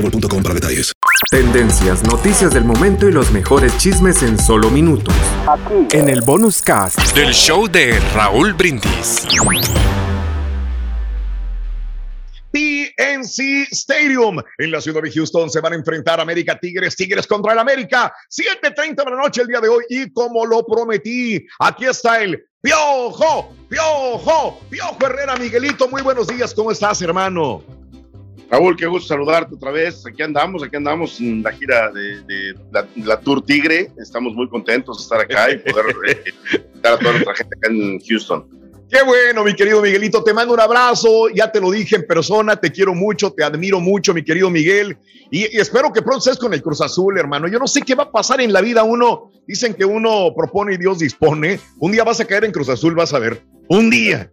boostmobile.com para detalles. Tendencias, noticias del momento y los mejores chismes en solo minutos. En el bonus cast del show de Raúl Brindis. PNC Stadium en la ciudad de Houston se van a enfrentar América Tigres, Tigres contra el América, 7:30 de la noche el día de hoy y como lo prometí, aquí está el Piojo, Piojo, Piojo Herrera, Miguelito, muy buenos días, ¿cómo estás, hermano? Raúl, qué gusto saludarte otra vez. Aquí andamos, aquí andamos en la gira de, la, Tour Tigre. Estamos muy contentos de estar acá y poder eh, estar a toda nuestra gente acá en Houston. Qué bueno, mi querido Miguelito. Te mando un abrazo. Ya te lo dije en persona. Te quiero mucho, te admiro mucho, mi querido Miguel. Y, espero que pronto estés con el Cruz Azul, hermano. Yo no sé qué va a pasar en la vida. Uno, dicen que uno propone y Dios dispone. Un día vas a caer en Cruz Azul, vas a ver. Un día.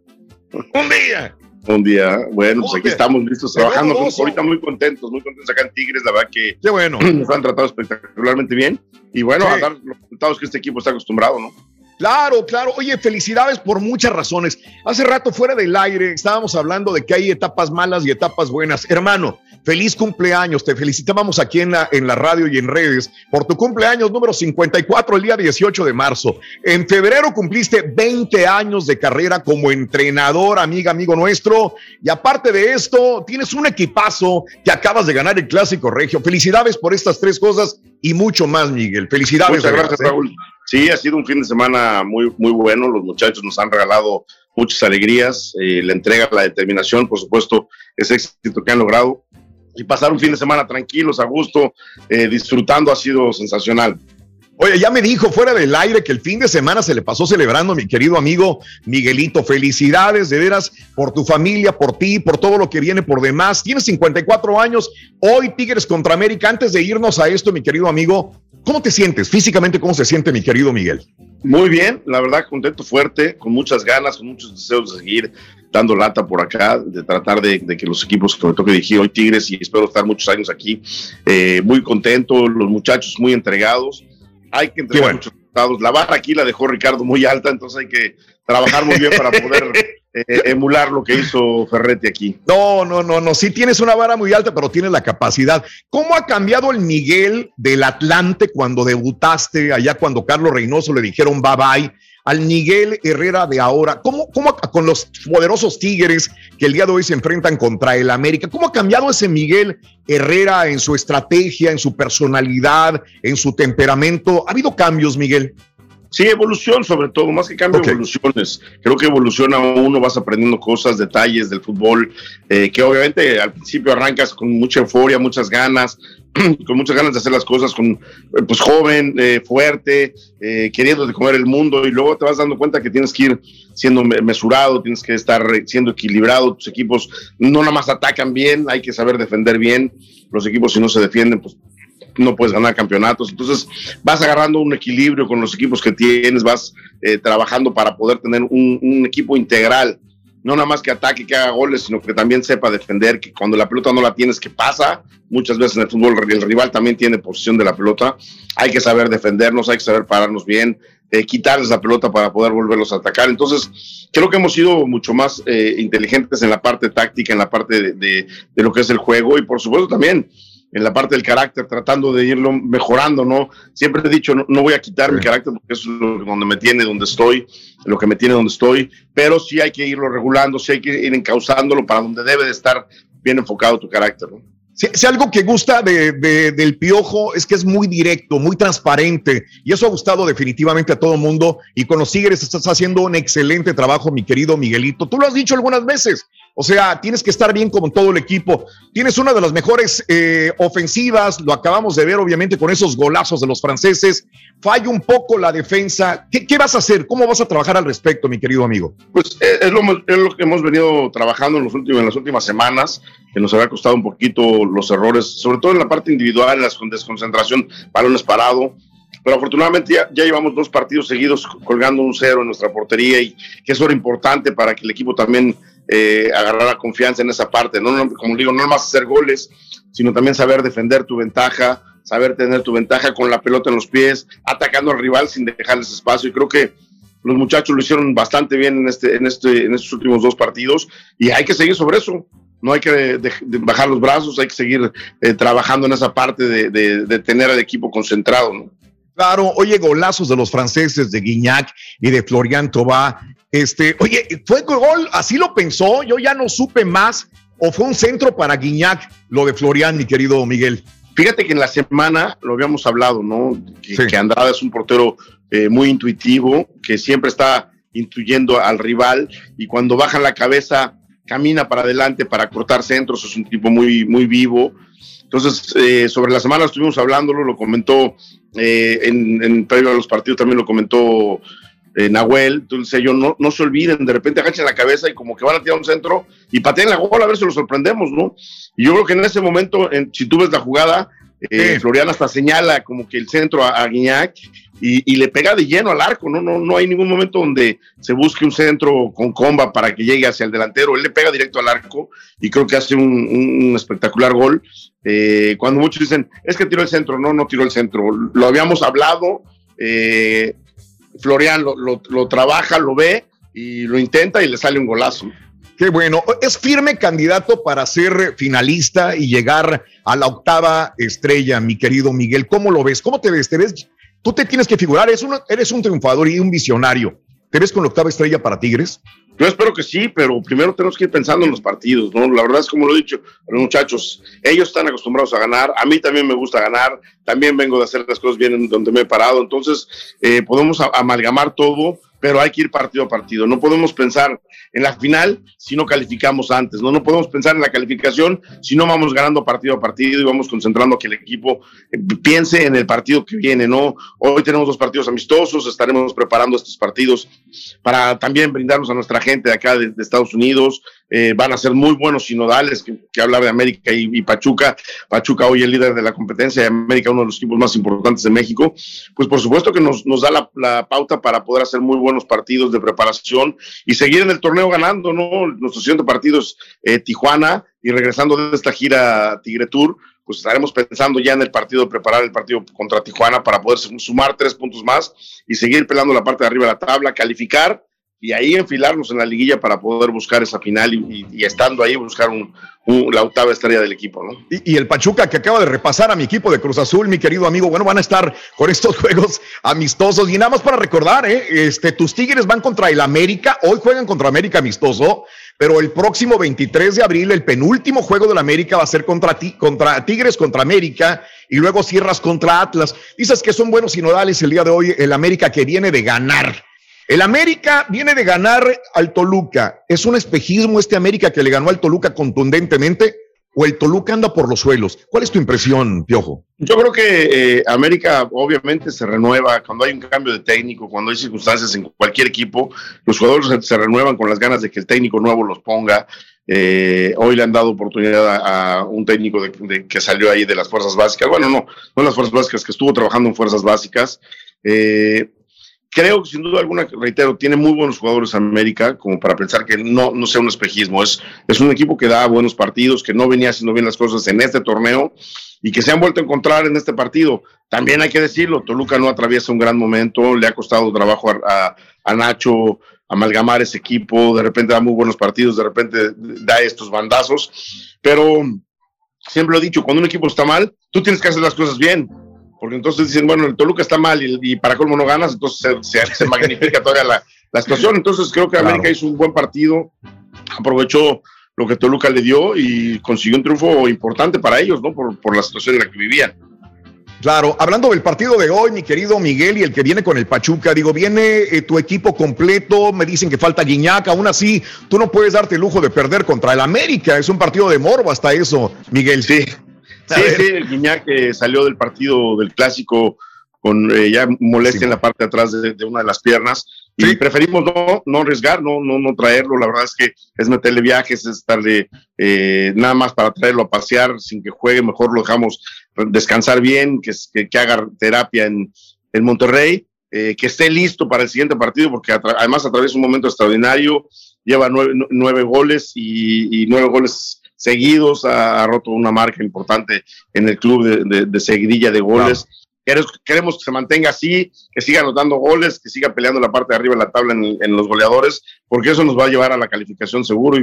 Un día. Un día, bueno, pues aquí estamos listos trabajando, ahorita muy contentos, muy contentos acá en Tigres, la verdad que Qué bueno. nos han tratado espectacularmente bien y bueno, a dar los resultados que este equipo está acostumbrado, ¿no? Claro, claro. Oye, felicidades por muchas razones. Hace rato fuera del aire estábamos hablando de que hay etapas malas y etapas buenas. Hermano, feliz cumpleaños. Te felicitábamos aquí en la, en la radio y en redes por tu cumpleaños número 54, el día 18 de marzo. En febrero cumpliste 20 años de carrera como entrenador, amiga, amigo nuestro. Y aparte de esto, tienes un equipazo que acabas de ganar el Clásico Regio. Felicidades por estas tres cosas y mucho más, Miguel. Felicidades. Muchas gracias, Raúl. Sí, ha sido un fin de semana muy, muy bueno. Los muchachos nos han regalado muchas alegrías. Eh, la entrega, la determinación, por supuesto, ese éxito que han logrado. Y pasar un fin de semana tranquilos, a gusto, eh, disfrutando, ha sido sensacional. Oye, ya me dijo fuera del aire que el fin de semana se le pasó celebrando, mi querido amigo Miguelito. Felicidades de veras por tu familia, por ti, por todo lo que viene por demás. Tienes 54 años. Hoy Tigres contra América. Antes de irnos a esto, mi querido amigo, ¿cómo te sientes? Físicamente, ¿cómo se siente mi querido Miguel? Muy bien, la verdad, contento, fuerte, con muchas ganas, con muchos deseos de seguir dando lata por acá, de tratar de, que los equipos que me toque dirigir hoy Tigres y espero estar muchos años aquí, eh, muy contento, los muchachos muy entregados hay que entregar muchos resultados. La barra aquí la dejó Ricardo muy alta, entonces hay que trabajar muy bien para poder eh, emular lo que hizo Ferretti aquí. No, no, no, no. Sí tienes una vara muy alta, pero tienes la capacidad. ¿Cómo ha cambiado el Miguel del Atlante cuando debutaste, allá cuando Carlos Reynoso le dijeron bye bye? al Miguel Herrera de ahora? ¿Cómo, cómo con los poderosos Tigres que el día de hoy se enfrentan contra el América? ¿Cómo ha cambiado ese Miguel Herrera en su estrategia, en su personalidad, en su temperamento? ¿Ha habido cambios, Miguel? Sí, evolución sobre todo, más que cambio, evoluciones. Creo que evoluciona uno, vas aprendiendo cosas, detalles del fútbol, eh, que obviamente al principio arrancas con mucha euforia, muchas ganas, con muchas ganas de hacer las cosas, con pues joven, eh, fuerte, eh, queriendo de comer el mundo, y luego te vas dando cuenta que tienes que ir siendo mesurado, tienes que estar siendo equilibrado, tus equipos no nada más atacan bien, hay que saber defender bien, los equipos si no se defienden, pues no puedes ganar campeonatos. Entonces vas agarrando un equilibrio con los equipos que tienes, vas eh, trabajando para poder tener un, equipo integral, no nada más que ataque, que haga goles, sino que también sepa defender, que cuando la pelota no la tienes, que pasa, muchas veces en el fútbol el rival también tiene posición de la pelota, hay que saber defendernos, hay que saber pararnos bien, eh, quitarles la pelota para poder volverlos a atacar. Entonces, creo que hemos sido mucho más eh, inteligentes en la parte táctica, en la parte de, de lo que es el juego y por supuesto también en la parte del carácter, tratando de irlo mejorando, ¿no? Siempre he dicho, no, voy a quitar mi carácter porque eso es lo, donde me tiene, donde estoy, lo que me tiene donde estoy, pero sí hay que irlo regulando, sí hay que ir encauzándolo para donde debe de estar bien enfocado tu carácter, ¿no? Si, algo que gusta de, del piojo es que es muy directo, muy transparente, y eso ha gustado definitivamente a todo el mundo. Y con los Tigres estás haciendo un excelente trabajo, mi querido Miguelito. Tú lo has dicho algunas veces, O sea, tienes que estar bien como todo el equipo. Tienes una de las mejores eh, ofensivas, lo acabamos de ver obviamente con esos golazos de los franceses. Falla un poco la defensa. ¿Qué, vas a hacer? ¿Cómo vas a trabajar al respecto, mi querido amigo? Pues eh, es lo, que hemos venido trabajando en, los últimos, en las últimas semanas, que nos había costado un poquito los errores, sobre todo en la parte individual, en la desconcentración, balones parados pero afortunadamente ya, llevamos dos partidos seguidos colgando un cero en nuestra portería y que eso era importante para que el equipo también eh, agarrara confianza en esa parte, ¿no? como digo, no más hacer goles, sino también saber defender tu ventaja, saber tener tu ventaja con la pelota en los pies, atacando al rival sin dejarles espacio y creo que los muchachos lo hicieron bastante bien en, este, en, este, en estos últimos dos partidos y hay que seguir sobre eso no hay que bajar los brazos, hay que seguir eh, trabajando en esa parte de, tener al equipo concentrado. Claro, oye, golazos de los franceses, de Guignac y de Florian Tobá. Este, oye, ¿fue gol? ¿Así lo pensó? Yo ya no supe más. ¿O fue un centro para Guignac lo de Florian, mi querido Miguel? Fíjate que en la semana lo habíamos hablado, ¿no? Que, Andrada es un portero eh, muy intuitivo, que siempre está intuyendo al rival y cuando baja la cabeza camina para adelante para cortar centros, es un tipo muy, muy vivo. Entonces, eh, sobre la semana estuvimos hablándolo, lo comentó eh, en, previo a los partidos, también lo comentó eh, Nahuel. Entonces, ellos no, no se olviden, de repente agachen la cabeza y como que van a tirar un centro y pateen la bola a ver si lo sorprendemos, ¿no? Y yo creo que en ese momento, si tú ves la jugada, eh, Florian hasta señala como que el centro a, a Guiñac y, le pega de lleno al arco, ¿no? No, no hay ningún momento donde se busque un centro con comba para que llegue hacia el delantero, él le pega directo al arco y creo que hace un, espectacular gol. Eh, cuando muchos dicen, es que tiró el centro, no, no tiró el centro, lo habíamos hablado, eh, Florian lo, lo trabaja, lo ve y lo intenta y le sale un golazo. Qué bueno. Es firme candidato para ser finalista y llegar a la octava estrella, mi querido Miguel. ¿Cómo lo ves? ¿Cómo te ves? ¿Te ves Tú te tienes que figurar, eres, eres un triunfador y un visionario. ¿Te ves con la octava estrella para Tigres? Yo espero que sí, pero primero tenemos que ir pensando en los partidos, ¿no? La verdad es como lo he dicho, los muchachos, ellos están acostumbrados a ganar, a mí también me gusta ganar, también vengo de hacer las cosas bien en donde me he parado, entonces eh, podemos amalgamar todo, pero hay que ir partido a partido. No podemos pensar en la final si no calificamos antes, ¿no? No podemos pensar en la calificación si no vamos ganando partido a partido y vamos concentrando que el equipo eh, piense en el partido que viene, ¿no? Hoy tenemos dos partidos amistosos, estaremos preparando estos partidos para también brindarnos a nuestra gente de acá de, Estados Unidos. Eh, van a ser muy buenos sinodales, que, que hablar de América y, Pachuca. Pachuca hoy el líder de la competencia y América uno de los equipos más importantes de México. Pues por supuesto que nos, nos da la, pauta para poder hacer muy buenos partidos de preparación y seguir en el torneo ganando, ¿no? Nuestro siguiente partido eh, Tijuana y regresando de esta gira Tigre Tour, pues estaremos pensando ya en el partido, preparar el partido contra Tijuana para poder sumar tres puntos más y seguir peleando la parte de arriba de la tabla, calificar y ahí enfilarnos en la liguilla para poder buscar esa final y, estando ahí buscar un, la octava estrella del equipo, ¿no? Y, el Pachuca que acaba de repasar a mi equipo de Cruz Azul, mi querido amigo, bueno, van a estar con estos juegos amistosos y nada más para recordar, ¿eh? este, tus Tigres van contra el América, hoy juegan contra América amistoso, pero el próximo 23 de abril el penúltimo juego del América va a ser contra, contra Tigres contra América y luego cierras contra Atlas. Dices que son buenos sinodales el día de hoy, el América que viene de ganar el América viene de ganar al Toluca. ¿Es un espejismo este América que le ganó al Toluca contundentemente? ¿O el Toluca anda por los suelos? ¿Cuál es tu impresión, Piojo? Yo creo que eh, América obviamente se renueva cuando hay un cambio de técnico, cuando hay circunstancias en cualquier equipo, los jugadores se, renuevan con las ganas de que el técnico nuevo los ponga. Eh, hoy le han dado oportunidad a, un técnico que salió ahí de las fuerzas básicas. Bueno, no, no las fuerzas básicas, que estuvo trabajando en fuerzas básicas. Eh, creo que sin duda alguna, reitero, tiene muy buenos jugadores América, como para pensar que no, no sea un espejismo. Es, es un equipo que da buenos partidos, que no venía haciendo bien las cosas en este torneo y que se han vuelto a encontrar en este partido. También hay que decirlo, Toluca no atraviesa un gran momento, le ha costado trabajo a, a, Nacho amalgamar ese equipo, de repente da muy buenos partidos, de repente da estos bandazos, pero siempre lo he dicho, cuando un equipo está mal, tú tienes que hacer las cosas bien porque entonces dicen, bueno, el Toluca está mal y, para colmo no ganas, entonces se, magnifica todavía la, situación. Entonces creo que América hizo un buen partido, aprovechó lo que Toluca le dio y consiguió un triunfo importante para ellos, ¿no? Por, por la situación en la que vivían. Claro, hablando del partido de hoy, mi querido Miguel y el que viene con el Pachuca, digo, viene eh, tu equipo completo, me dicen que falta Guiñac, aún así, tú no puedes darte el lujo de perder contra el América, es un partido de morbo hasta eso, Miguel. Sí, sí, sí, el Guiñac que salió del partido del clásico con eh, ya molestia en la parte de atrás de, una de las piernas. Y preferimos no, no arriesgar, no, no, no traerlo. La verdad es que es meterle viajes, es estarle eh, nada más para traerlo a pasear sin que juegue. Mejor lo dejamos descansar bien, que, que, que haga terapia en, en Monterrey, eh, que esté listo para el siguiente partido, porque además atraviesa un momento extraordinario. Lleva nueve, nueve goles y, y, nueve goles seguidos. Ha, roto una marca importante en el club de, seguidilla de goles. Queremos que se mantenga así, que siga anotando goles, que siga peleando la parte de arriba de la tabla en, los goleadores, porque eso nos va a llevar a la calificación seguro.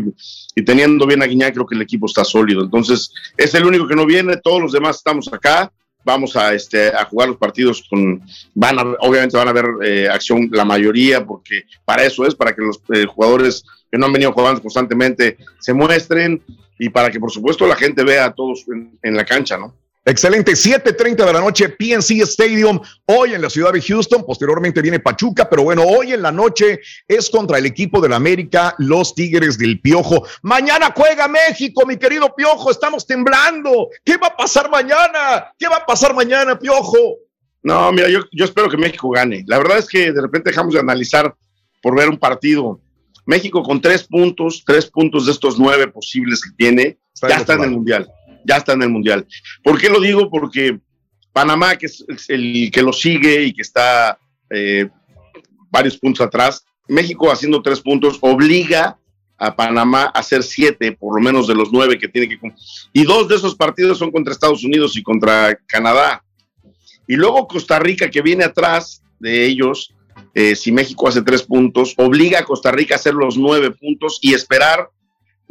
Y, teniendo bien a Guiñá, creo que el equipo está sólido. Entonces, es el único que no viene, todos los demás estamos acá. Vamos a, este, a jugar los partidos con. Van a, obviamente van a haber eh, acción la mayoría, porque para eso es, para que los eh, jugadores que no han venido jugando constantemente se muestren y para que, por supuesto, la gente vea a todos en la cancha, ¿no? Excelente, 7:30 de la noche, PNC Stadium, hoy en la ciudad de Houston, posteriormente viene Pachuca, pero bueno, hoy en la noche es contra el equipo de la América, los Tigres del Piojo. Mañana juega México, mi querido Piojo, estamos temblando. ¿Qué va a pasar mañana? ¿Qué va a pasar mañana, Piojo? No, mira, yo, yo espero que México gane. La verdad es que de repente dejamos de analizar por ver un partido. México con tres puntos, tres puntos de estos nueve posibles que tiene, ya está en el Mundial ya está en el Mundial. ¿Por qué lo digo? Porque Panamá, que es el que lo sigue y que está eh, varios puntos atrás, México haciendo tres puntos obliga a Panamá a hacer siete, por lo menos de los nueve que tiene que Y dos de esos partidos son contra Estados Unidos y contra Canadá. Y luego Costa Rica, que viene atrás de ellos, eh, si México hace tres puntos, obliga a Costa Rica a hacer los nueve puntos y esperar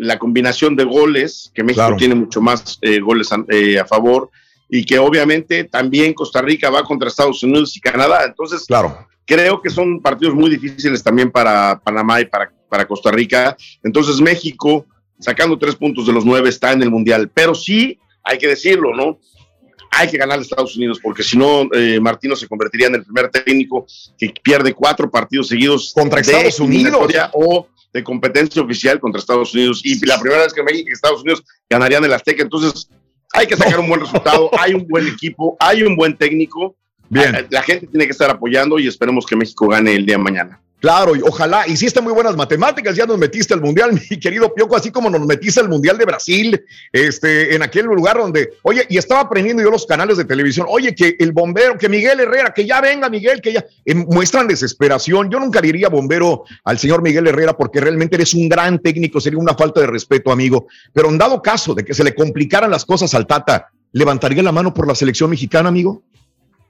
la combinación de goles, que México tiene mucho más eh, goles eh, a, favor, y que obviamente también Costa Rica va contra Estados Unidos y Canadá. Entonces, claro. creo que son partidos muy difíciles también para Panamá y para, para Costa Rica. Entonces, México, sacando tres puntos de los nueve, está en el Mundial. Pero sí, hay que decirlo, ¿no? Hay que ganar a Estados Unidos, porque si no, eh, Martino se convertiría en el primer técnico que pierde cuatro partidos seguidos contra Estados Unidos o de competencia oficial contra Estados Unidos y la primera vez que México y Estados Unidos ganarían el Azteca. Entonces, hay que sacar un buen resultado, hay un buen equipo, hay un buen técnico. Bien. La gente tiene que estar apoyando y esperemos que México gane el día de mañana. Claro, y ojalá, hiciste muy buenas matemáticas, ya nos metiste al Mundial, mi querido Pioco, así como nos metiste al Mundial de Brasil, este, en aquel lugar donde, oye, y estaba aprendiendo yo los canales de televisión, oye, que el bombero, que Miguel Herrera, que ya venga Miguel, que ya, eh, muestran desesperación. Yo nunca diría bombero al señor Miguel Herrera porque realmente eres un gran técnico, sería una falta de respeto, amigo. Pero en dado caso de que se le complicaran las cosas al Tata, ¿levantaría la mano por la selección mexicana, amigo?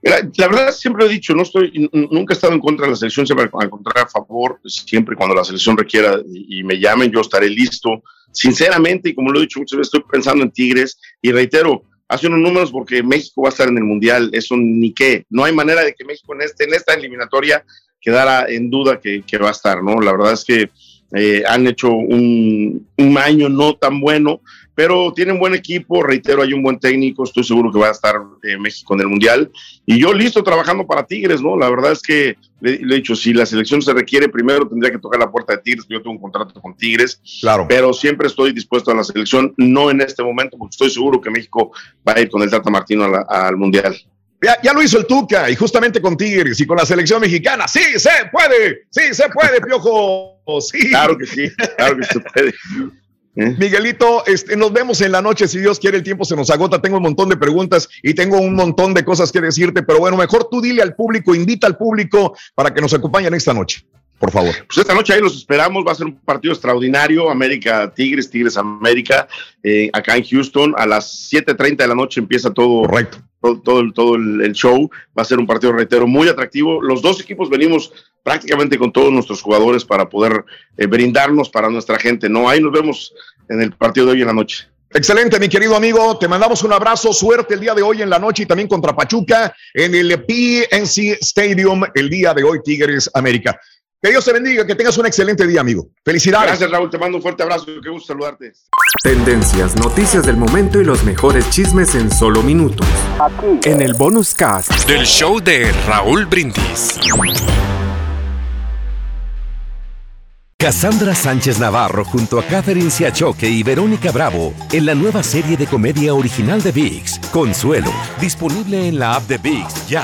La verdad siempre he dicho, no estoy, nunca he estado en contra de la selección, siempre al contrario a favor, siempre cuando la selección requiera y, me llamen, yo estaré listo. Sinceramente, y como lo he dicho muchas veces, estoy pensando en Tigres y reitero, hace unos números porque México va a estar en el Mundial, eso ni qué. No hay manera de que México en, este, en esta eliminatoria quedara en duda que, que va a estar, ¿no? La verdad es que eh, han hecho un, un, año no tan bueno, pero tienen buen equipo, reitero, hay un buen técnico, estoy seguro que va a estar eh, México en el Mundial. Y yo listo trabajando para Tigres, ¿no? La verdad es que le, he dicho, si la selección se requiere, primero tendría que tocar la puerta de Tigres, yo tengo un contrato con Tigres, claro. pero siempre estoy dispuesto a la selección, no en este momento, porque estoy seguro que México va a ir con el Tata Martino al Mundial. Ya, lo hizo el Tuca y justamente con Tigres y con la selección mexicana. Sí, se puede, sí, se puede, Piojo. Sí. Claro que sí, claro que se puede. ¿Eh? Miguelito, este, nos vemos en la noche, si Dios quiere, el tiempo se nos agota, tengo un montón de preguntas y tengo un montón de cosas que decirte, pero bueno, mejor tú dile al público, invita al público para que nos acompañen esta noche, por favor. Pues esta noche ahí los esperamos, va a ser un partido extraordinario, América Tigres, Tigres América, eh, acá en Houston, a las 7.30 de la noche empieza todo. Correcto todo, todo, el, show. Va a ser un partido reitero muy atractivo. Los dos equipos venimos prácticamente con todos nuestros jugadores para poder eh, brindarnos para nuestra gente. No, ahí nos vemos en el partido de hoy en la noche. Excelente, mi querido amigo. Te mandamos un abrazo, suerte el día de hoy en la noche y también contra Pachuca en el PNC Stadium el día de hoy, Tigres América. Que Dios te bendiga, que tengas un excelente día, amigo. Felicidades. Gracias, Raúl. Te mando un fuerte abrazo. Qué gusto saludarte. Tendencias, noticias del momento y los mejores chismes en solo minutos. Aquí. En el bonus cast del show de Raúl Brindis. Cassandra Sánchez Navarro junto a Catherine Siachoque y Verónica Bravo en la nueva serie de comedia original de VIX, Consuelo, disponible en la app de VIX ya.